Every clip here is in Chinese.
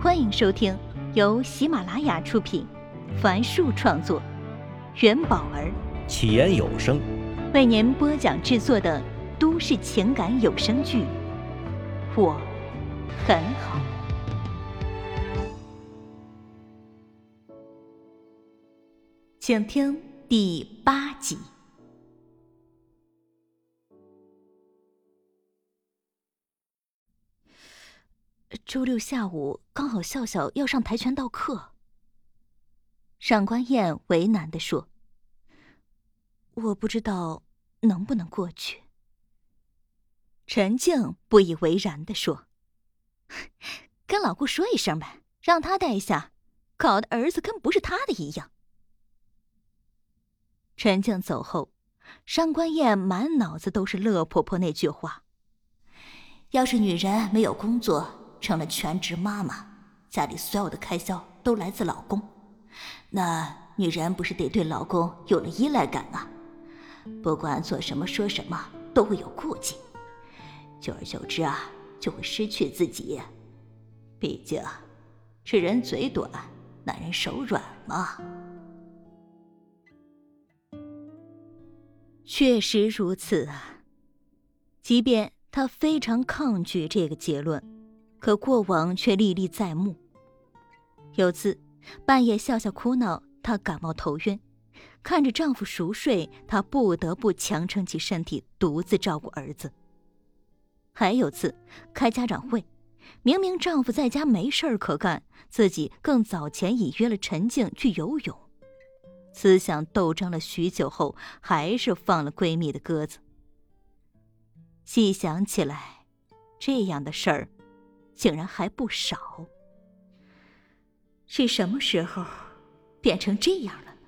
欢迎收听由喜马拉雅出品，凡树创作，元宝儿。起言有声。为您播讲制作的都市情感有声剧《我很好》，请听第八集。周六下午刚好笑笑要上跆拳道课。上官燕为难的说：“我不知道能不能过去。”陈静不以为然的说：“跟老顾说一声呗，让他带一下，搞得儿子跟不是他的一样。”陈静走后，上官燕满脑子都是乐婆婆那句话：“要是女人没有工作。”成了全职妈妈，家里所有的开销都来自老公，那女人不是得对老公有了依赖感啊？不管做什么说什么都会有顾忌，久而久之啊，就会失去自己。毕竟，这人嘴短，男人手软嘛。确实如此啊，即便他非常抗拒这个结论。可过往却历历在目。有次半夜，笑笑哭闹，她感冒头晕，看着丈夫熟睡，她不得不强撑起身体，独自照顾儿子。还有次开家长会，明明丈夫在家没事儿可干，自己更早前已约了陈静去游泳。思想斗争了许久后，还是放了闺蜜的鸽子。细想起来，这样的事儿。竟然还不少，是什么时候变成这样了呢？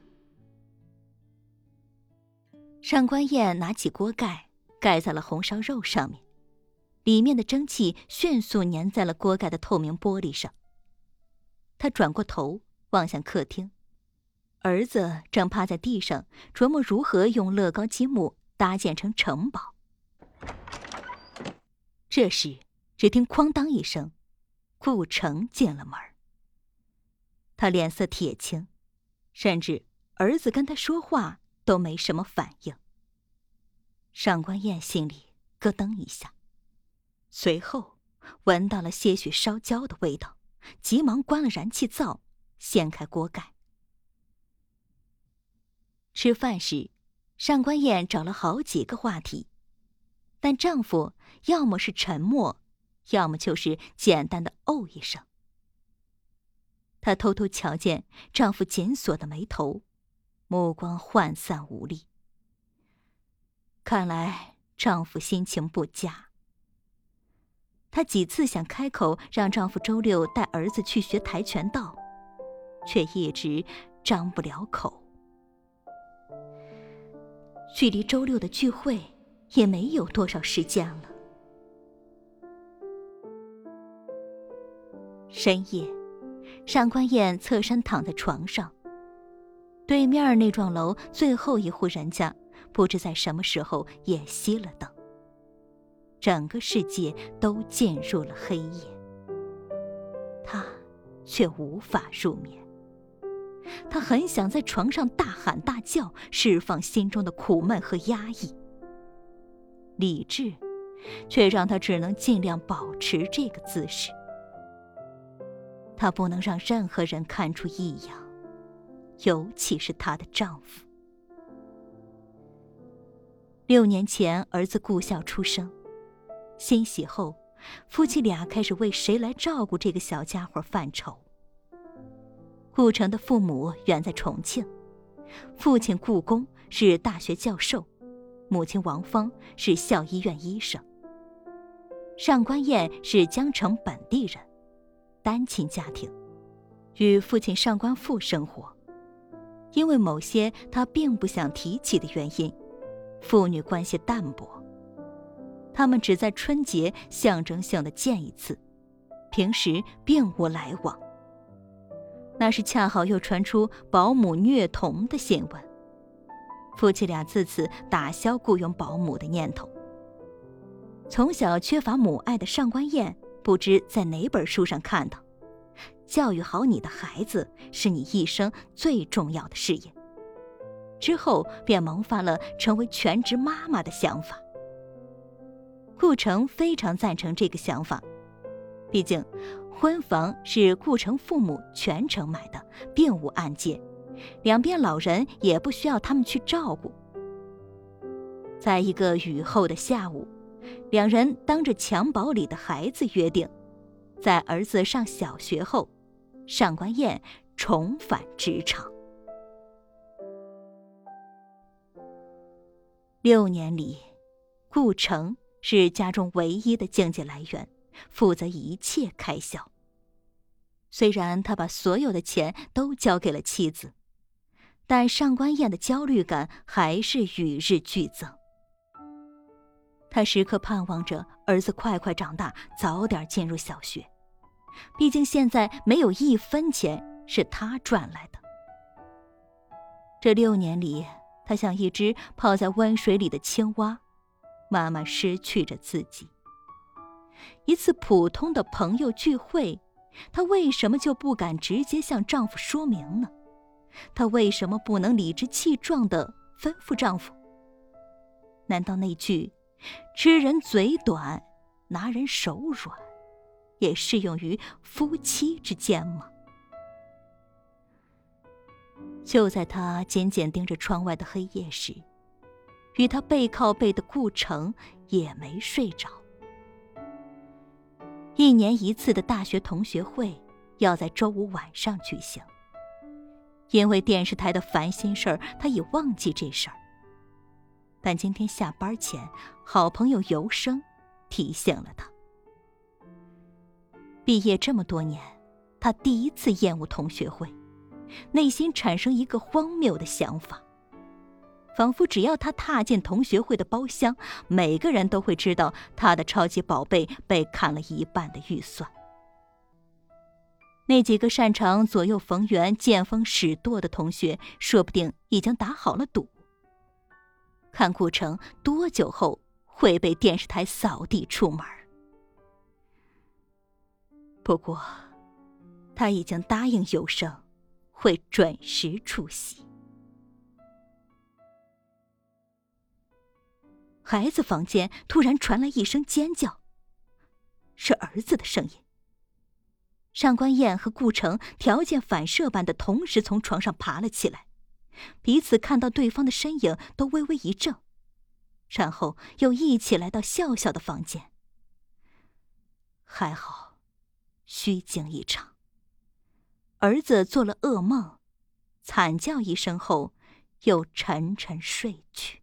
上官燕拿起锅盖盖在了红烧肉上面，里面的蒸汽迅速粘在了锅盖的透明玻璃上。她转过头望向客厅，儿子正趴在地上琢磨如何用乐高积木搭建成城堡。这时。只听“哐当”一声，顾城进了门。他脸色铁青，甚至儿子跟他说话都没什么反应。上官燕心里咯噔一下，随后闻到了些许烧焦的味道，急忙关了燃气灶，掀开锅盖。吃饭时，上官燕找了好几个话题，但丈夫要么是沉默。要么就是简单的哦一声。她偷偷瞧见丈夫紧锁的眉头，目光涣散无力。看来丈夫心情不佳。她几次想开口让丈夫周六带儿子去学跆拳道，却一直张不了口。距离周六的聚会也没有多少时间了。深夜，上官燕侧身躺在床上。对面那幢楼最后一户人家，不知在什么时候也熄了灯。整个世界都进入了黑夜，她却无法入眠。她很想在床上大喊大叫，释放心中的苦闷和压抑。理智，却让她只能尽量保持这个姿势。她不能让任何人看出异样，尤其是她的丈夫。六年前，儿子顾笑出生，欣喜后，夫妻俩开始为谁来照顾这个小家伙犯愁。顾城的父母远在重庆，父亲顾公是大学教授，母亲王芳是校医院医生。上官燕是江城本地人。单亲家庭，与父亲上官富生活，因为某些他并不想提起的原因，父女关系淡薄。他们只在春节象征性的见一次，平时并无来往。那时恰好又传出保姆虐童的新闻，夫妻俩自此打消雇佣保姆的念头。从小缺乏母爱的上官燕。不知在哪本书上看到，教育好你的孩子是你一生最重要的事业。之后便萌发了成为全职妈妈的想法。顾城非常赞成这个想法，毕竟婚房是顾城父母全程买的，并无按揭，两边老人也不需要他们去照顾。在一个雨后的下午，两人当着襁褓里的孩子约定，在儿子上小学后，上官燕重返职场。六年里，顾城是家中唯一的经济来源，负责一切开销。虽然他把所有的钱都交给了妻子，但上官燕的焦虑感还是与日俱增。他时刻盼望着儿子快快长大，早点进入小学。毕竟现在没有一分钱是他赚来的。这六年里，他像一只泡在温水里的青蛙，慢慢失去着自己。一次普通的朋友聚会，她为什么就不敢直接向丈夫说明呢？她为什么不能理直气壮地吩咐丈夫？难道那句“吃人嘴短，拿人手软”也适用于夫妻之间吗？就在他紧紧盯着窗外的黑夜时，与他背靠背的顾城也没睡着。一年一次的大学同学会要在周五晚上举行，因为电视台的烦心事儿，他已忘记这事儿。但今天下班前，好朋友尤生提醒了他。毕业这么多年，他第一次厌恶同学会。内心产生一个荒谬的想法，仿佛只要他踏进同学会的包厢，每个人都会知道他的超级宝贝被砍了一半的预算。那几个擅长左右逢源、见风使舵的同学，说不定已经打好了赌，看顾城多久后会被电视台扫地出门。不过，他已经答应有生。会准时出席。孩子房间突然传来一声尖叫，是儿子的声音。上官燕和顾城条件反射般的同时从床上爬了起来，彼此看到对方的身影都微微一怔，然后又一起来到笑笑的房间。还好，虚惊一场。儿子做了噩梦，惨叫一声后，又沉沉睡去。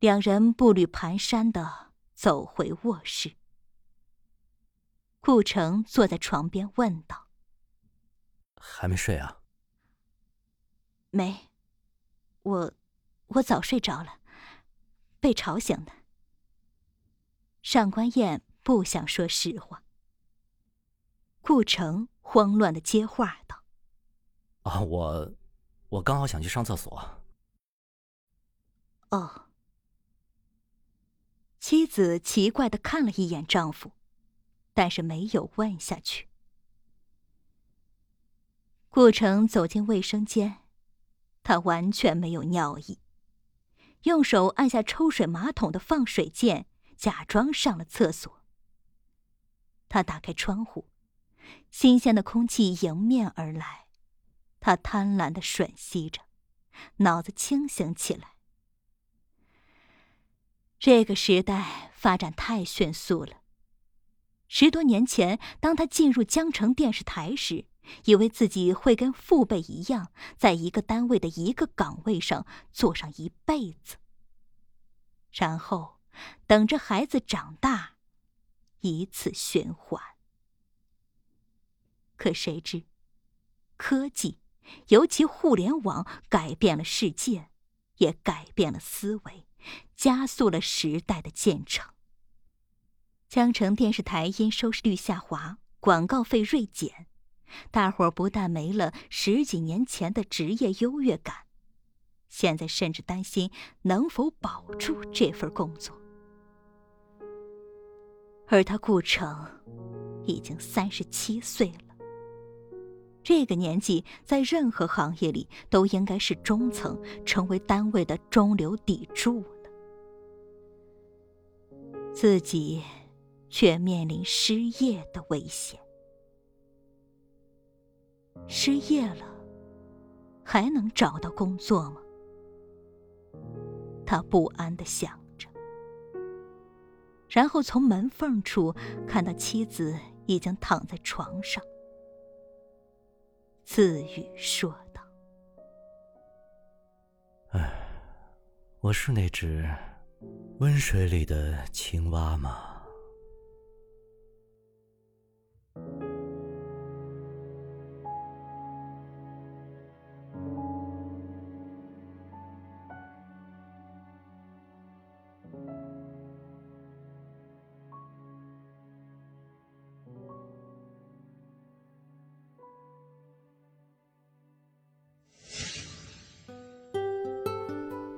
两人步履蹒跚的走回卧室。顾城坐在床边问道：“还没睡啊？”“没，我我早睡着了，被吵醒的。”上官燕不想说实话。顾城慌乱的接话道：“啊，我，我刚好想去上厕所。”哦。妻子奇怪的看了一眼丈夫，但是没有问下去。顾城走进卫生间，他完全没有尿意，用手按下抽水马桶的放水键，假装上了厕所。他打开窗户。新鲜的空气迎面而来，他贪婪的吮吸着，脑子清醒起来。这个时代发展太迅速了。十多年前，当他进入江城电视台时，以为自己会跟父辈一样，在一个单位的一个岗位上做上一辈子，然后等着孩子长大，以此循环。可谁知，科技，尤其互联网，改变了世界，也改变了思维，加速了时代的进程。江城电视台因收视率下滑，广告费锐减，大伙儿不但没了十几年前的职业优越感，现在甚至担心能否保住这份工作。而他顾城。已经三十七岁了。这个年纪，在任何行业里都应该是中层，成为单位的中流砥柱了。自己却面临失业的危险。失业了，还能找到工作吗？他不安的想着，然后从门缝处看到妻子已经躺在床上，自语说道：“唉，我是那只温水里的青蛙吗？”